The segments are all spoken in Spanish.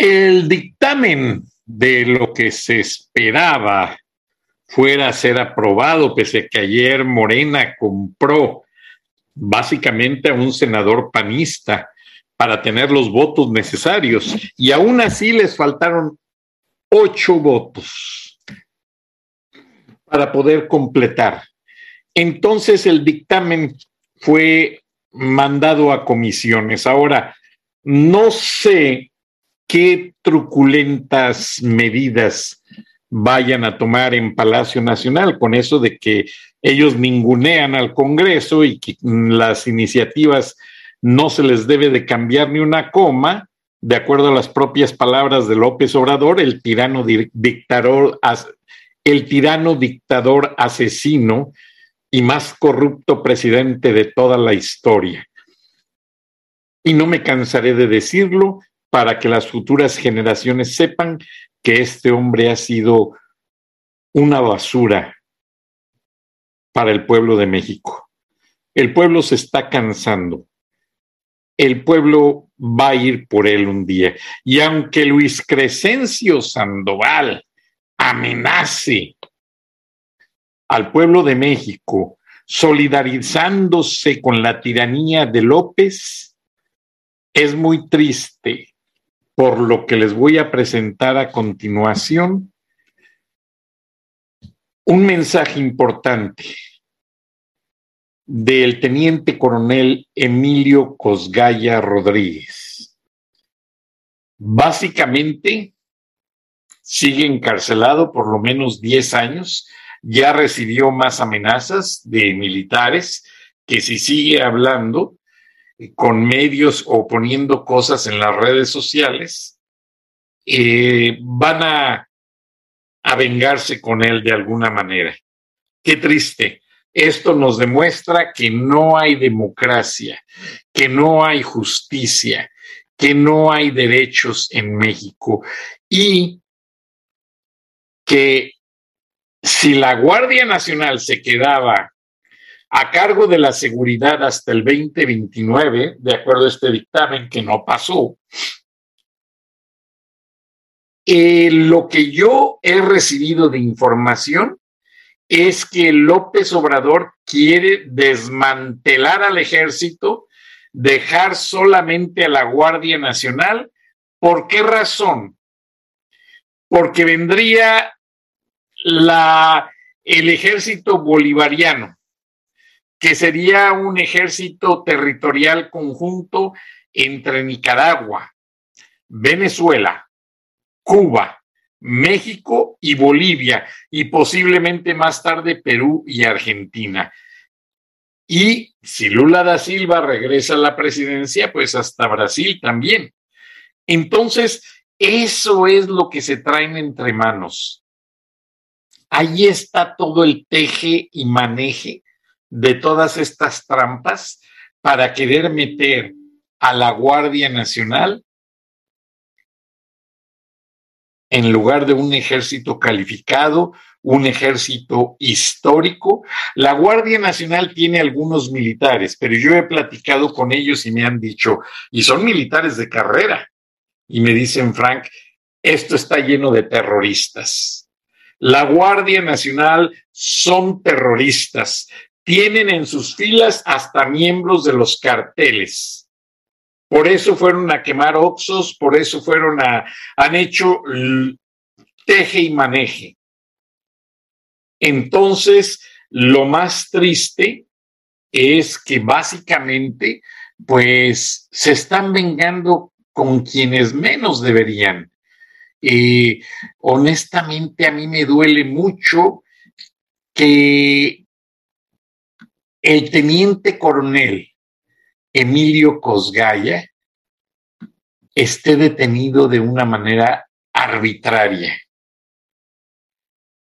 El dictamen de lo que se esperaba fuera a ser aprobado, pese a que ayer Morena compró básicamente a un senador panista para tener los votos necesarios y aún así les faltaron ocho votos para poder completar. Entonces el dictamen fue mandado a comisiones. Ahora, no sé qué truculentas medidas vayan a tomar en Palacio Nacional con eso de que ellos ningunean al Congreso y que las iniciativas no se les debe de cambiar ni una coma, de acuerdo a las propias palabras de López Obrador, el tirano dictador, el tirano dictador asesino y más corrupto presidente de toda la historia. Y no me cansaré de decirlo, para que las futuras generaciones sepan que este hombre ha sido una basura para el pueblo de México. El pueblo se está cansando. El pueblo va a ir por él un día. Y aunque Luis Crescencio Sandoval amenace al pueblo de México solidarizándose con la tiranía de López, es muy triste por lo que les voy a presentar a continuación un mensaje importante del teniente coronel Emilio Cosgaya Rodríguez. Básicamente, sigue encarcelado por lo menos 10 años, ya recibió más amenazas de militares que si sigue hablando con medios o poniendo cosas en las redes sociales, eh, van a, a vengarse con él de alguna manera. Qué triste. Esto nos demuestra que no hay democracia, que no hay justicia, que no hay derechos en México y que si la Guardia Nacional se quedaba a cargo de la seguridad hasta el 2029, de acuerdo a este dictamen que no pasó. Eh, lo que yo he recibido de información es que López Obrador quiere desmantelar al ejército, dejar solamente a la Guardia Nacional. ¿Por qué razón? Porque vendría la, el ejército bolivariano que sería un ejército territorial conjunto entre Nicaragua, Venezuela, Cuba, México y Bolivia, y posiblemente más tarde Perú y Argentina. Y si Lula da Silva regresa a la presidencia, pues hasta Brasil también. Entonces, eso es lo que se traen entre manos. Ahí está todo el teje y maneje de todas estas trampas para querer meter a la Guardia Nacional en lugar de un ejército calificado, un ejército histórico. La Guardia Nacional tiene algunos militares, pero yo he platicado con ellos y me han dicho, y son militares de carrera, y me dicen, Frank, esto está lleno de terroristas. La Guardia Nacional son terroristas, tienen en sus filas hasta miembros de los carteles. Por eso fueron a quemar oxos, por eso fueron a, han hecho teje y maneje. Entonces, lo más triste es que básicamente, pues, se están vengando con quienes menos deberían. Eh, honestamente, a mí me duele mucho que el teniente coronel Emilio Cosgaya esté detenido de una manera arbitraria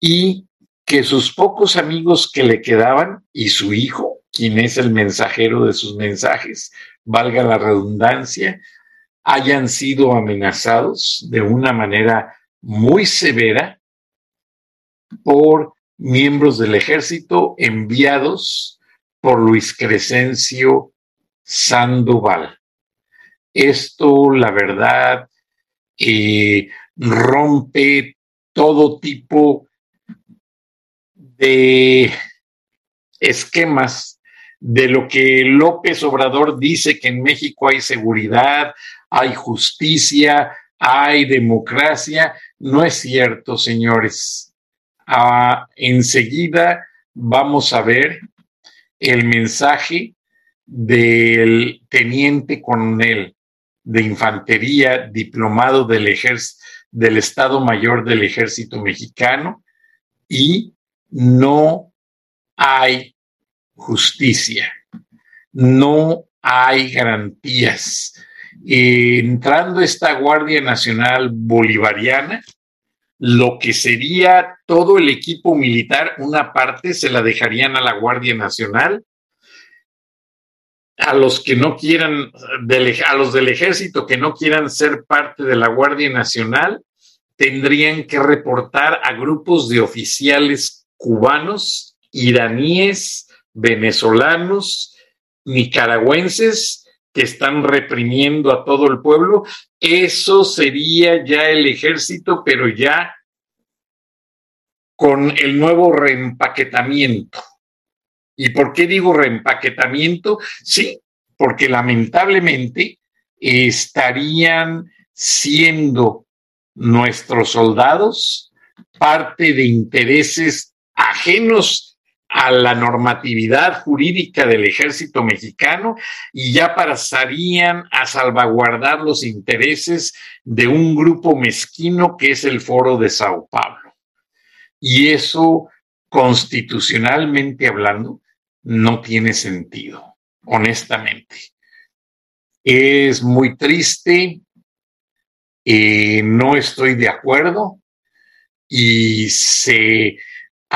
y que sus pocos amigos que le quedaban y su hijo, quien es el mensajero de sus mensajes, valga la redundancia, hayan sido amenazados de una manera muy severa por miembros del ejército enviados por Luis Crescencio Sandoval. Esto, la verdad, eh, rompe todo tipo de esquemas de lo que López Obrador dice que en México hay seguridad, hay justicia, hay democracia. No es cierto, señores. Ah, enseguida vamos a ver el mensaje del teniente coronel de infantería diplomado del, del Estado Mayor del Ejército Mexicano y no hay justicia, no hay garantías. entrando esta Guardia Nacional Bolivariana, lo que sería todo el equipo militar, una parte se la dejarían a la Guardia Nacional, a los que no quieran, a los del ejército que no quieran ser parte de la Guardia Nacional, tendrían que reportar a grupos de oficiales cubanos, iraníes, venezolanos, nicaragüenses que están reprimiendo a todo el pueblo. Eso sería ya el ejército, pero ya con el nuevo reempaquetamiento. ¿Y por qué digo reempaquetamiento? Sí, porque lamentablemente estarían siendo nuestros soldados parte de intereses ajenos a la normatividad jurídica del ejército mexicano y ya pasarían a salvaguardar los intereses de un grupo mezquino que es el Foro de Sao Paulo. Y eso, constitucionalmente hablando, no tiene sentido, honestamente. Es muy triste, eh, no estoy de acuerdo y se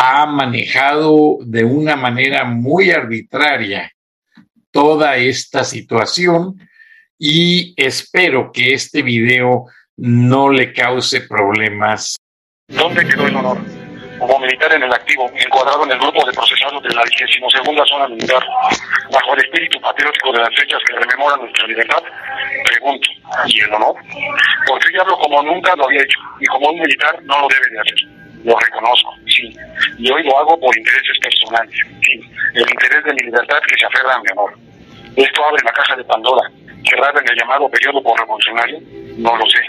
ha manejado de una manera muy arbitraria toda esta situación y espero que este video no le cause problemas. ¿Dónde quedó el honor? Como militar en el activo, encuadrado en el grupo de procesados de la 22 zona militar, bajo el espíritu patriótico de las fechas que rememoran nuestra libertad, pregunto, ¿y el honor? Porque yo hablo como nunca lo había hecho, y como un militar no lo debe de hacer lo reconozco, sí. Y hoy lo hago por intereses personales, sí. El interés de mi libertad que se aferra a mi amor. Esto abre la caja de Pandora, cerrada en el llamado periodo por revolucionario, no lo sé.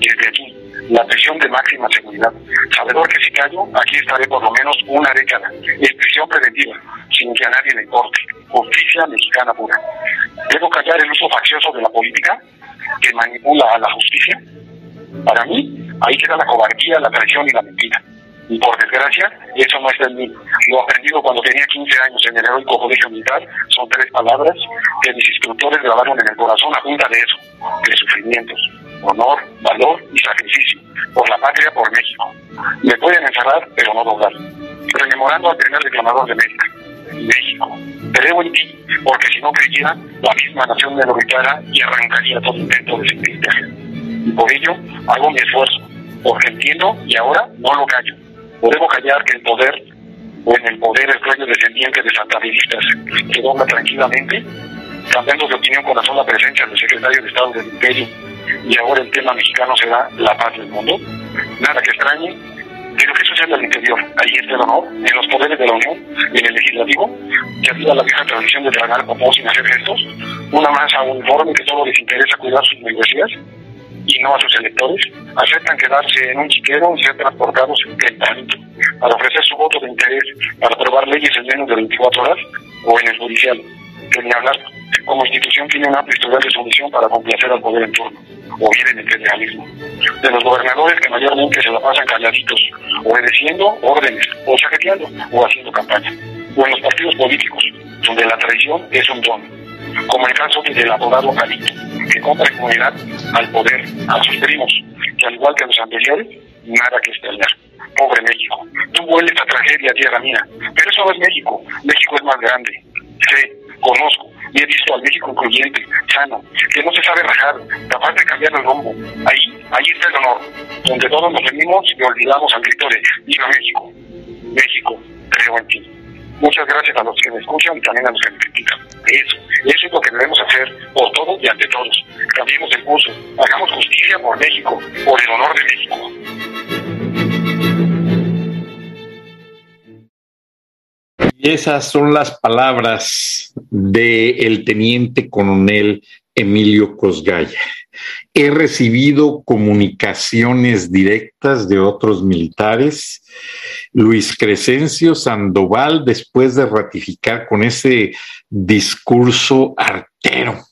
Desde aquí, la prisión de máxima seguridad. Sabedor que si callo, aquí estaré por lo menos una década, en prisión preventiva, sin que a nadie le importe. Justicia mexicana pura. ¿Debo callar el uso faccioso de la política que manipula a la justicia? Para mí, ahí queda la cobardía, la traición y la mentira. Y por desgracia, eso no está en mí. Lo aprendido cuando tenía 15 años en el heroico colegio militar son tres palabras que mis instructores grabaron en el corazón a punta de eso, de sufrimientos, honor, valor y sacrificio, por la patria, por México. Me pueden encerrar, pero no doblar. Rememorando al primer declamador de México. México, creo en ti, porque si no creyera, la misma nación me lo y arrancaría todo intento de sentirte. Y por ello hago mi esfuerzo, porque entiendo y ahora no lo callo. Podemos callar que el poder, o en el poder el sueño descendiente de santaministas, se dobla tranquilamente, cambiando de opinión con la sola presencia del secretario de Estado del Imperio, y ahora el tema mexicano será la paz del mundo. Nada que extrañe, pero que sucede al interior. Ahí está el honor, en los poderes de la Unión, en el legislativo, que ayuda a la vieja tradición de tragar como sin hacer gestos, una masa uniforme que solo les interesa cuidar sus membresías, y no a sus electores, aceptan quedarse en un chiquero y ser transportados en talento para ofrecer su voto de interés para aprobar leyes en menos de 24 horas, o en el judicial, que ni hablar, como institución tiene una historial de sumisión para complacer al poder en turno, o bien en el federalismo. De los gobernadores que mayormente se la pasan calladitos, obedeciendo órdenes, o chaqueteando, o haciendo campaña. O en los partidos políticos, donde la traición es un don, como el caso del abogado Calito, que compra inmunidad al poder, a sus primos, que al igual que los anteriores, nada que extrañar. Pobre México, tú vuelves a tragedia, tierra mía, pero eso no es México, México es más grande. Sé, conozco, y he visto al México incluyente, sano, que no se sabe rajar, capaz de cambiar el rumbo. Ahí, ahí está el honor, donde todos nos venimos y olvidamos al grito de ¡Viva México! México, creo en ti. Muchas gracias a los que me escuchan y también a los que me critican. Eso, eso es lo que debemos hacer por todos y ante todos. Cambiemos el curso, hagamos justicia por México, por el honor de México. Y esas son las palabras del teniente coronel Emilio Cosgaya. He recibido comunicaciones directas de otros militares. Luis Crescencio Sandoval, después de ratificar con ese discurso artero,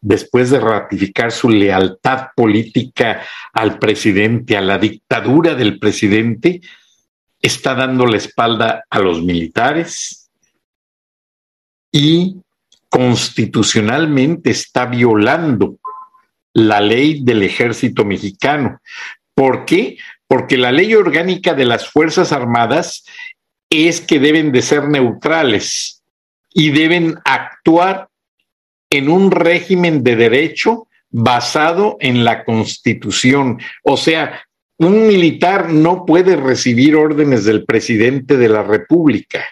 después de ratificar su lealtad política al presidente, a la dictadura del presidente, está dando la espalda a los militares y constitucionalmente está violando la ley del ejército mexicano. ¿Por qué? Porque la ley orgánica de las Fuerzas Armadas es que deben de ser neutrales y deben actuar en un régimen de derecho basado en la constitución. O sea, un militar no puede recibir órdenes del presidente de la República.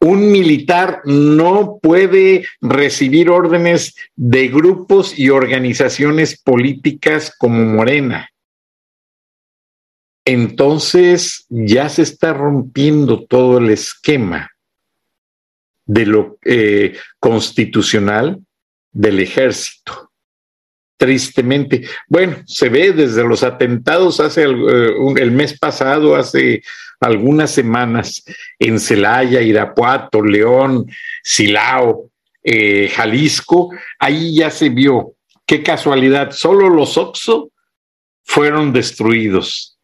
Un militar no puede recibir órdenes de grupos y organizaciones políticas como Morena. Entonces ya se está rompiendo todo el esquema de lo eh, constitucional del ejército. Tristemente. Bueno, se ve desde los atentados hace el, eh, el mes pasado, hace algunas semanas en Celaya, Irapuato, León, Silao, eh, Jalisco, ahí ya se vio. Qué casualidad, solo los Oxo fueron destruidos.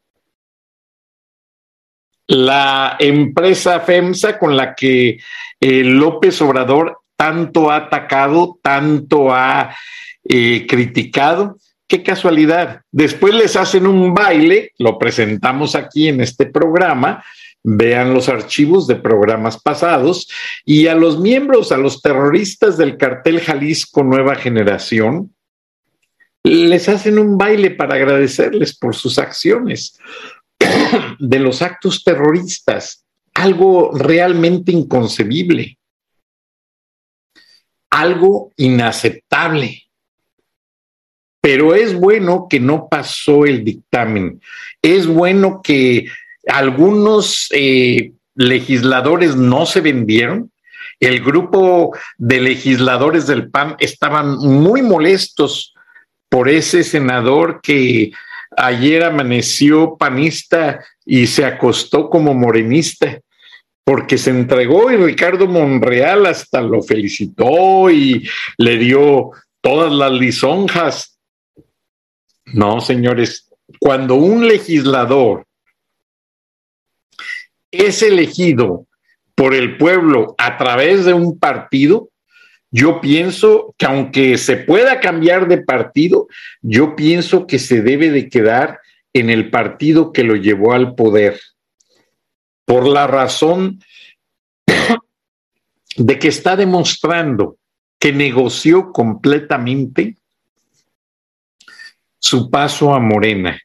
La empresa FEMSA con la que eh, López Obrador tanto ha atacado, tanto ha eh, criticado, qué casualidad. Después les hacen un baile, lo presentamos aquí en este programa, vean los archivos de programas pasados, y a los miembros, a los terroristas del cartel Jalisco Nueva Generación, les hacen un baile para agradecerles por sus acciones de los actos terroristas, algo realmente inconcebible, algo inaceptable. Pero es bueno que no pasó el dictamen. Es bueno que algunos eh, legisladores no se vendieron. El grupo de legisladores del PAN estaban muy molestos por ese senador que ayer amaneció panista y se acostó como morenista porque se entregó y Ricardo Monreal hasta lo felicitó y le dio todas las lisonjas no, señores, cuando un legislador es elegido por el pueblo a través de un partido, yo pienso que aunque se pueda cambiar de partido, yo pienso que se debe de quedar en el partido que lo llevó al poder, por la razón de que está demostrando que negoció completamente su paso a Morena,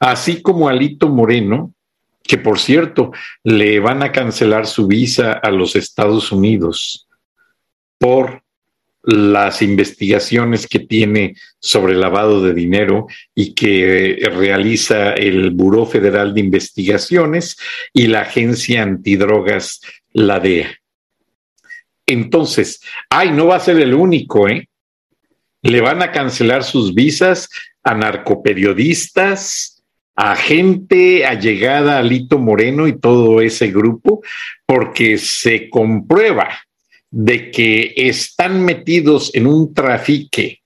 así como Alito Moreno, que por cierto le van a cancelar su visa a los Estados Unidos por las investigaciones que tiene sobre lavado de dinero y que realiza el Buró Federal de Investigaciones y la Agencia Antidrogas, la DEA. Entonces, ay, no va a ser el único, ¿eh? Le van a cancelar sus visas a narcoperiodistas, a gente allegada a Lito Moreno y todo ese grupo, porque se comprueba de que están metidos en un trafique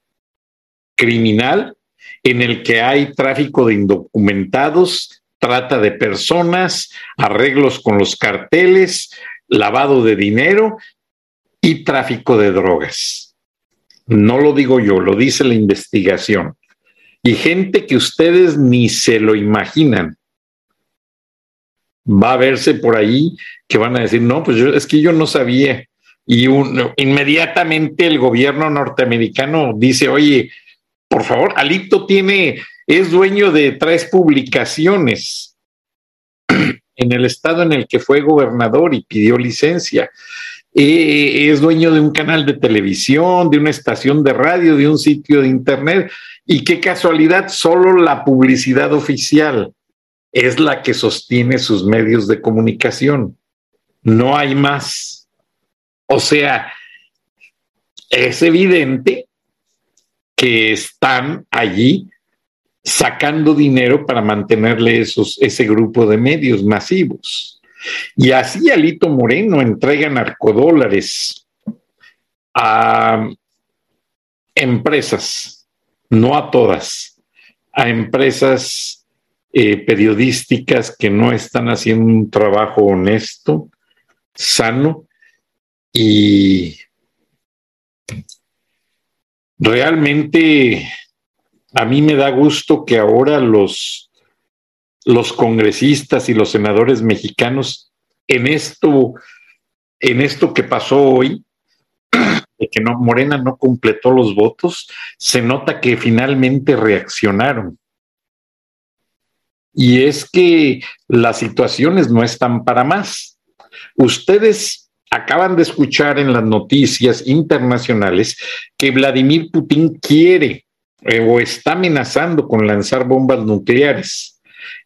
criminal en el que hay tráfico de indocumentados, trata de personas, arreglos con los carteles, lavado de dinero y tráfico de drogas. No lo digo yo, lo dice la investigación. Y gente que ustedes ni se lo imaginan. Va a verse por ahí que van a decir, no, pues yo, es que yo no sabía. Y inmediatamente el gobierno norteamericano dice, oye, por favor, Alito tiene, es dueño de tres publicaciones en el estado en el que fue gobernador y pidió licencia. Eh, es dueño de un canal de televisión, de una estación de radio, de un sitio de internet. Y qué casualidad, solo la publicidad oficial es la que sostiene sus medios de comunicación. No hay más. O sea, es evidente que están allí sacando dinero para mantenerle esos, ese grupo de medios masivos. Y así Alito Moreno entrega narcodólares a empresas, no a todas, a empresas eh, periodísticas que no están haciendo un trabajo honesto, sano y realmente a mí me da gusto que ahora los, los congresistas y los senadores mexicanos en esto, en esto que pasó hoy, de que no, Morena no completó los votos, se nota que finalmente reaccionaron. Y es que las situaciones no están para más. Ustedes acaban de escuchar en las noticias internacionales que Vladimir Putin quiere eh, o está amenazando con lanzar bombas nucleares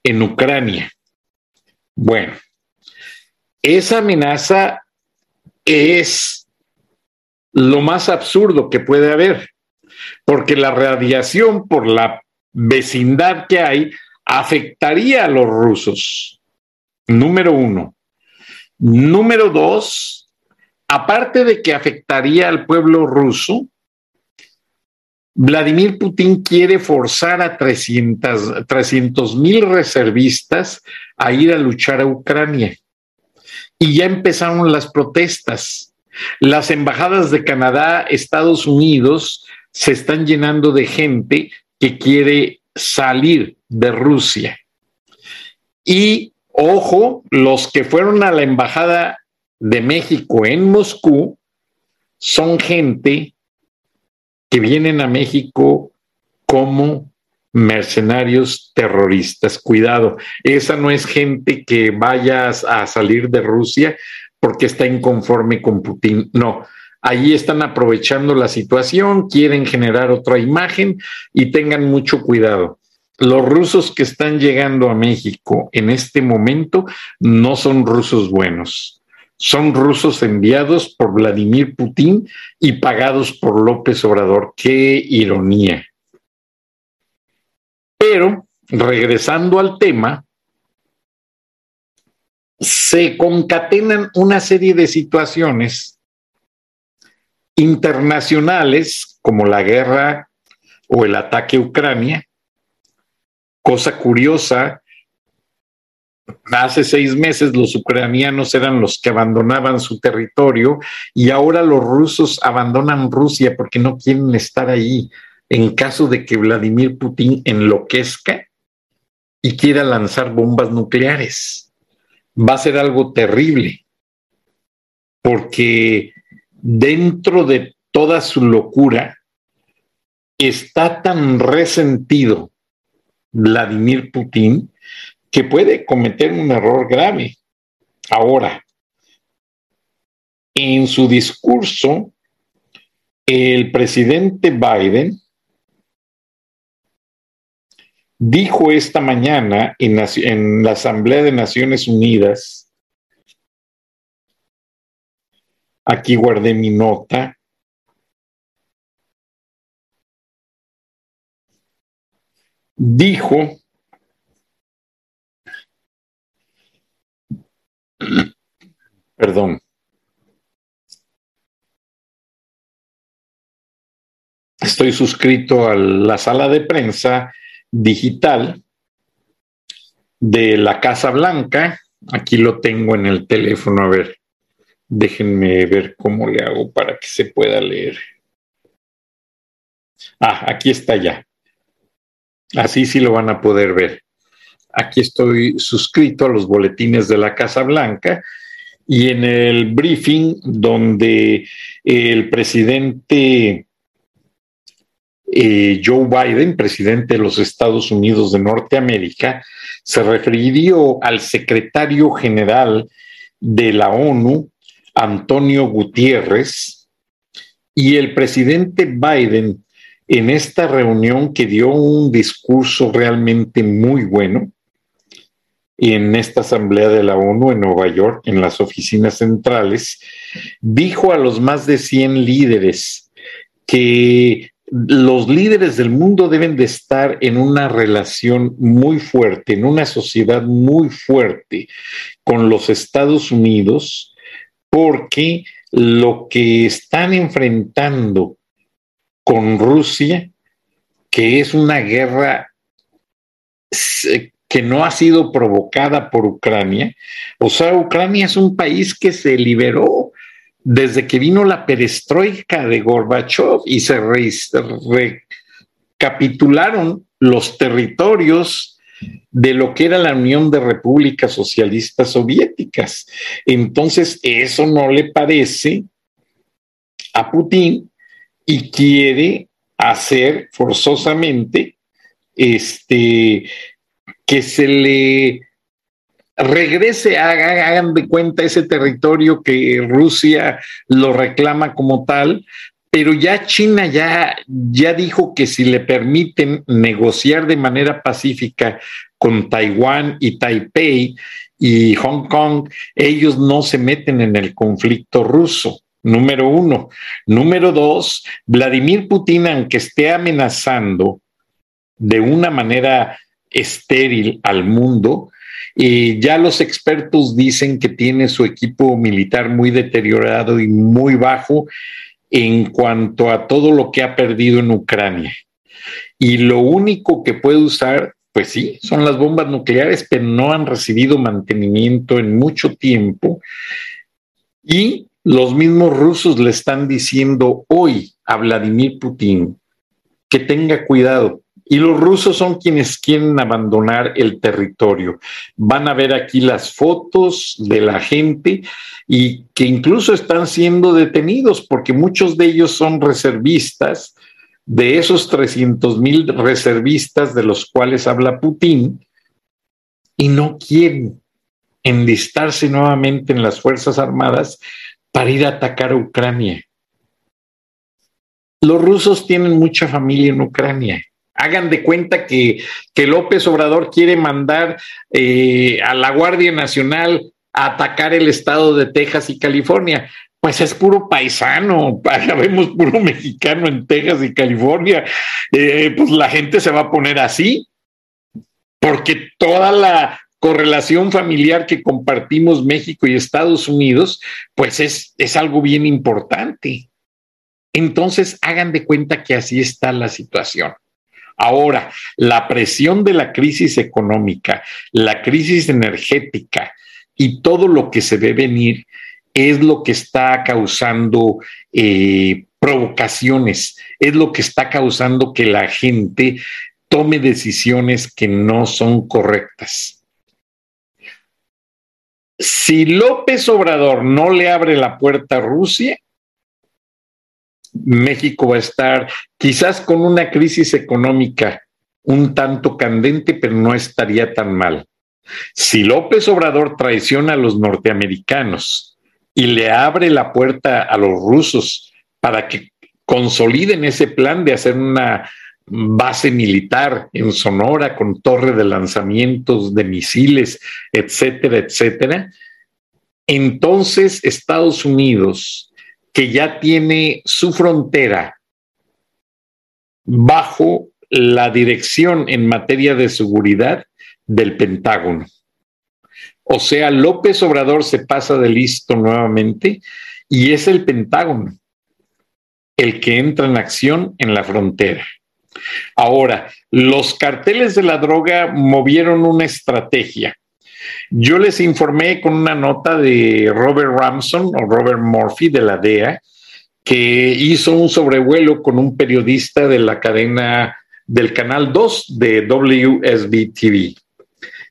en Ucrania. Bueno, esa amenaza es lo más absurdo que puede haber, porque la radiación por la vecindad que hay afectaría a los rusos. Número uno. Número dos, aparte de que afectaría al pueblo ruso, Vladimir Putin quiere forzar a 300 mil reservistas a ir a luchar a Ucrania. Y ya empezaron las protestas. Las embajadas de Canadá, Estados Unidos, se están llenando de gente que quiere salir de Rusia. Y Ojo, los que fueron a la Embajada de México en Moscú son gente que vienen a México como mercenarios terroristas. Cuidado, esa no es gente que vaya a salir de Rusia porque está inconforme con Putin. No, allí están aprovechando la situación, quieren generar otra imagen y tengan mucho cuidado los rusos que están llegando a México en este momento no son rusos buenos. Son rusos enviados por Vladimir Putin y pagados por López Obrador. Qué ironía. Pero, regresando al tema, se concatenan una serie de situaciones internacionales como la guerra o el ataque a Ucrania, Cosa curiosa, hace seis meses los ucranianos eran los que abandonaban su territorio y ahora los rusos abandonan Rusia porque no quieren estar ahí en caso de que Vladimir Putin enloquezca y quiera lanzar bombas nucleares. Va a ser algo terrible porque dentro de toda su locura está tan resentido Vladimir Putin que puede cometer un error grave. Ahora, en su discurso, el presidente Biden dijo esta mañana en, en, la Asamblea de Naciones Unidas, aquí guardé mi nota, dijo Perdón. Estoy suscrito a la sala de prensa digital de la Casa Blanca. Aquí lo tengo en el teléfono. A ver, déjenme ver cómo le hago para que se pueda leer. Ah, aquí está ya. Así sí lo van a poder ver. Aquí estoy suscrito a los boletines de la Casa Blanca y en el briefing donde el presidente eh, Joe Biden, presidente de los Estados Unidos de Norteamérica, se refirió al secretario general de la ONU, Antonio Gutiérrez, y el presidente Biden en esta reunión que dio un discurso realmente muy bueno en esta asamblea de la ONU en Nueva York, en las oficinas centrales, dijo a los más de 100 líderes que los líderes del mundo deben de estar en una relación muy fuerte, en una sociedad muy fuerte con los Estados Unidos, porque lo que están enfrentando con Rusia, que es una guerra que no ha sido provocada por Ucrania. O sea, Ucrania es un país que se liberó desde que vino la perestroika de Gorbachev y se recapitularon los territorios de lo que era la Unión de Repúblicas Socialistas Soviéticas. Entonces, eso no le parece a Putin y quiere hacer forzosamente este que se le regrese, hagan de cuenta ese territorio que Rusia lo reclama como tal, pero ya China ya, ya dijo que si le permiten negociar de manera pacífica con Taiwán y Taipei y Hong Kong, ellos no se meten en el conflicto ruso número uno. Número dos, Vladimir Putin, aunque esté amenazando de una manera estéril al mundo, y ya los expertos dicen que tiene su equipo militar muy deteriorado y muy bajo en cuanto a todo lo que ha perdido en Ucrania. Y lo único que puede usar, pues sí, son las bombas nucleares, pero no han recibido mantenimiento en mucho tiempo. Y los mismos rusos le están diciendo hoy a Vladimir Putin que tenga cuidado. Y los rusos son quienes quieren abandonar el territorio. Van a ver aquí las fotos de la gente y que incluso están siendo detenidos porque muchos de ellos son reservistas. De esos 300 mil reservistas de los cuales habla Putin y no quieren enlistarse nuevamente en las Fuerzas Armadas para ir a atacar a Ucrania. Los rusos tienen mucha familia en Ucrania. Hagan de cuenta que, López Obrador quiere mandar eh, a la Guardia Nacional a atacar el estado de Texas y California. Pues es puro paisano, vemos puro mexicano en Texas y California. Eh, pues la gente se va a poner así, porque toda la correlación familiar que compartimos México y Estados Unidos, pues es, es algo bien importante. Entonces, hagan de cuenta que así está la situación. Ahora, la presión de la crisis económica, la crisis energética y todo lo que se ve venir es lo que está causando eh, provocaciones, es lo que está causando que la gente tome decisiones que no son correctas. Si López Obrador no le abre la puerta a Rusia, México va a estar quizás con una crisis económica un tanto candente, pero no estaría tan mal. Si López Obrador traiciona a los norteamericanos y le abre la puerta a los rusos para que consoliden ese plan de hacer una base militar en Sonora con torre de lanzamientos de misiles, etcétera, etcétera. Entonces Estados Unidos, que ya tiene su frontera bajo la dirección en materia de seguridad del Pentágono. O sea, López Obrador se pasa de listo nuevamente y es el Pentágono el que entra en acción en la frontera. Ahora, los carteles de la droga movieron una estrategia. Yo les informé con una nota de Robert Ramson o Robert Murphy de la DEA, que hizo un sobrevuelo con un periodista de la cadena del canal 2 de WSB TV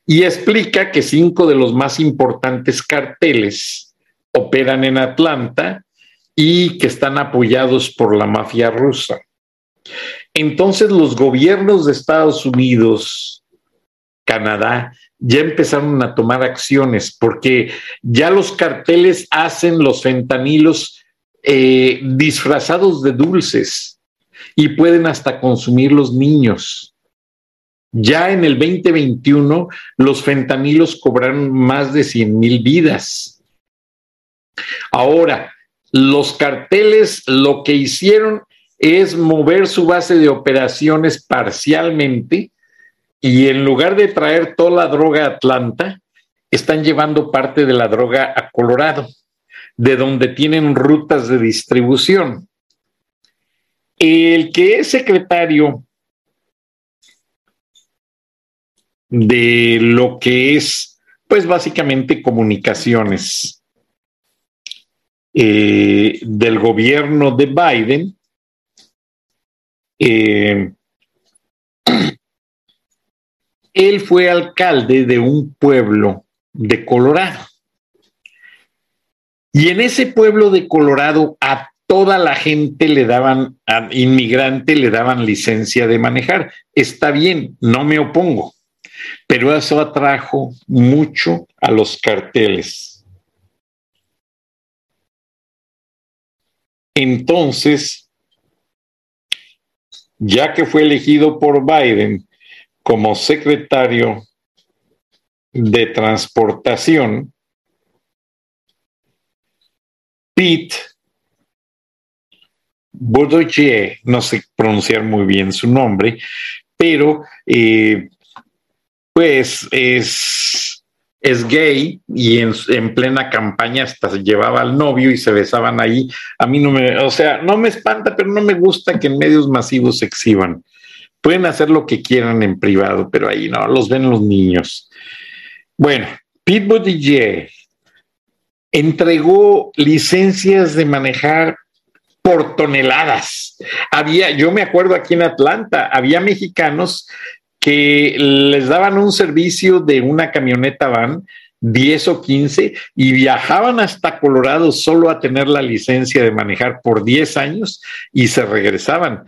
y explica que cinco de los más importantes carteles operan en Atlanta y que están apoyados por la mafia rusa. Entonces los gobiernos de Estados Unidos, Canadá, ya empezaron a tomar acciones porque ya los carteles hacen los fentanilos eh, disfrazados de dulces y pueden hasta consumir los niños. Ya en el 2021 los fentanilos cobraron más de 100 mil vidas. Ahora, los carteles lo que hicieron es mover su base de operaciones parcialmente y en lugar de traer toda la droga a Atlanta, están llevando parte de la droga a Colorado, de donde tienen rutas de distribución. El que es secretario de lo que es, pues básicamente comunicaciones eh, del gobierno de Biden, eh, él fue alcalde de un pueblo de Colorado. Y en ese pueblo de Colorado a toda la gente le daban, a inmigrante le daban licencia de manejar. Está bien, no me opongo, pero eso atrajo mucho a los carteles. Entonces, ya que fue elegido por Biden como secretario de transportación, Pete Buttigieg, no sé pronunciar muy bien su nombre, pero eh, pues es, es gay y en, en, plena campaña hasta llevaba al novio y se besaban ahí. A mí no me, o sea, no me espanta, pero no me gusta que en medios masivos se exhiban. Pueden hacer lo que quieran en privado, pero ahí no, los ven los niños. Bueno, Pete Buttigieg entregó licencias de manejar por toneladas. Había, yo me acuerdo aquí en Atlanta, había mexicanos que les daban un servicio de una camioneta van 10 o 15 y viajaban hasta Colorado solo a tener la licencia de manejar por 10 años y se regresaban.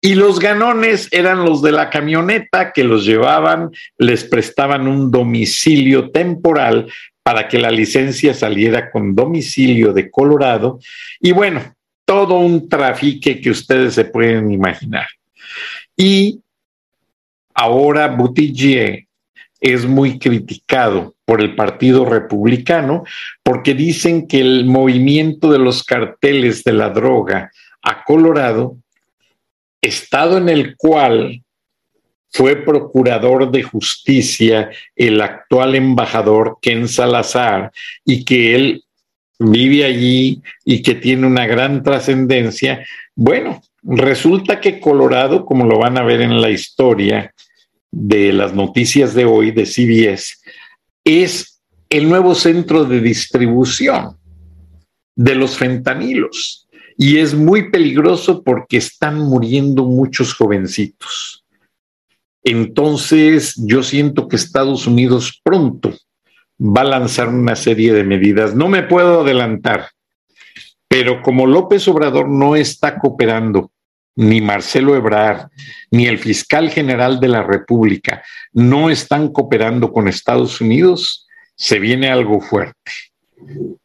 Y los ganones eran los de la camioneta que los llevaban, les prestaban un domicilio temporal para que la licencia saliera con domicilio de Colorado. Y bueno, todo un trafique que ustedes se pueden imaginar. Y ahora Buttigieg es muy criticado por el Partido Republicano porque dicen que el movimiento de los carteles de la droga a Colorado, estado en el cual fue procurador de justicia el actual embajador Ken Salazar y que él vive allí y que tiene una gran trascendencia, bueno, resulta que Colorado, como lo van a ver en la historia de las noticias de hoy de CBS, es el nuevo centro de distribución de los fentanilos y es muy peligroso porque están muriendo muchos jovencitos. Entonces, yo siento que Estados Unidos pronto va a lanzar una serie de medidas. No me puedo adelantar, pero como López Obrador no está cooperando, ni Marcelo Ebrard, ni el fiscal general de la República no están cooperando con Estados Unidos, se viene algo fuerte.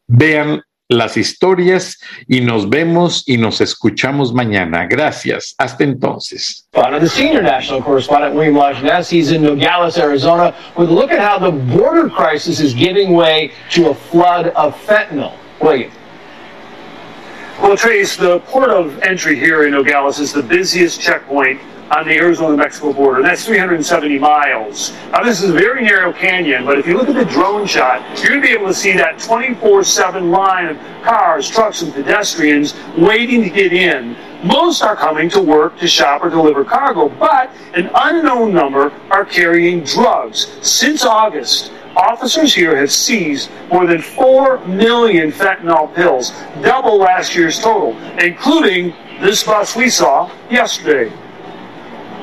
Vean las historias y nos vemos y nos escuchamos mañana. Gracias. Hasta entonces. The senior national correspondent William Lajeunesse, he's in Nogales, Arizona, with a look at how the border crisis is giving way to a flood of fentanyl. William. Well, Trace, the port of entry here in Nogales is the busiest checkpoint on the Arizona-Mexico border. And that's 370 miles. Now, this is a very narrow canyon, but if you look at the drone shot, you're going to be able to see that 24-7 line of cars, trucks, and pedestrians waiting to get in. Most are coming to work, to shop, or deliver cargo, but an unknown number are carrying drugs. Since August, officers here have seized more than 4 million fentanyl pills, double last year's total, including this bus we saw yesterday.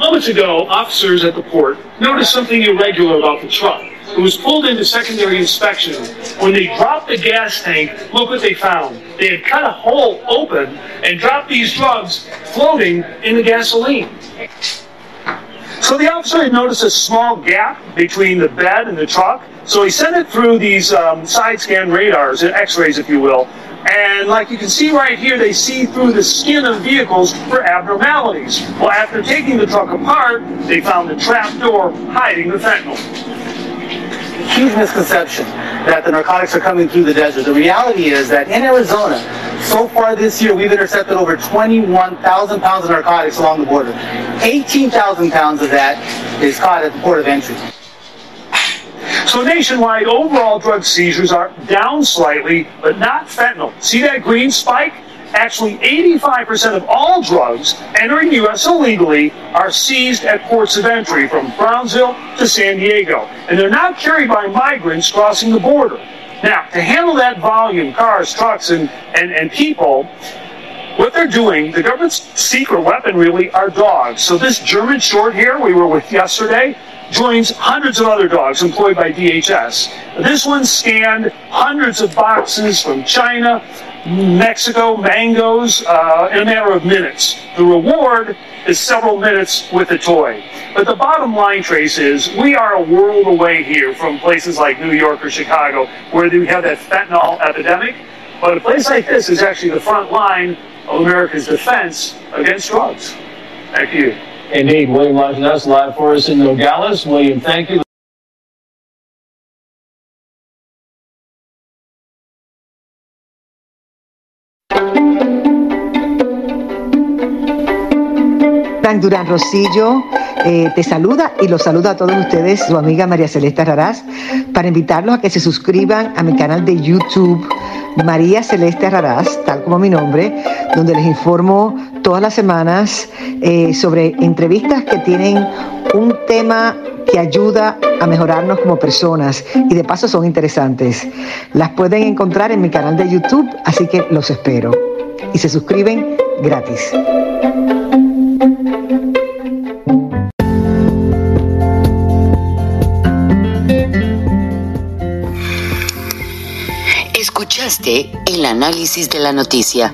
Moments ago, officers at the port noticed something irregular about the truck. It was pulled into secondary inspection. When they dropped the gas tank, look what they found. They had cut a hole open and dropped these drugs floating in the gasoline. So the officer had noticed a small gap between the bed and the truck. So he sent it through these um, side scan radars, x-rays if you will, and like you can see right here, they see through the skin of vehicles for abnormalities. Well, after taking the truck apart, they found the trap door hiding the fentanyl. Huge misconception that the narcotics are coming through the desert. The reality is that in Arizona, so far this year, we've intercepted over 21,000 pounds of narcotics along the border. 18,000 pounds of that is caught at the port of entry. So nationwide, overall drug seizures are down slightly, but not fentanyl. See that green spike? Actually, 85% of all drugs entering the U.S. illegally are seized at ports of entry from Brownsville to San Diego. And they're not carried by migrants crossing the border. Now, to handle that volume, cars, trucks, and, and, and people, what they're doing, the government's secret weapon really are dogs. So this German short hair we were with yesterday, joins hundreds of other dogs employed by DHS. This one scanned hundreds of boxes from China, Mexico, mangoes uh, in a matter of minutes. The reward is several minutes with a toy. But the bottom line, Trace, is we are a world away here from places like New York or Chicago where we have that fentanyl epidemic. But a place like this is actually the front line of America's defense against drugs. Thank you. Indeed, William Lajeunesse live for us in Nogales. William, thank you. Frank Durán Rosillo eh, te saluda y los saluda a todos ustedes, su amiga María Celeste Raraz, para invitarlos a que se suscriban a mi canal de YouTube María Celeste Raraz, tal como mi nombre, donde les informo todas las semanas eh, sobre entrevistas que tienen un tema que ayuda a mejorarnos como personas y de paso son interesantes. Las pueden encontrar en mi canal de YouTube, así que los espero. Y se suscriben gratis. Escuchaste el análisis de la noticia,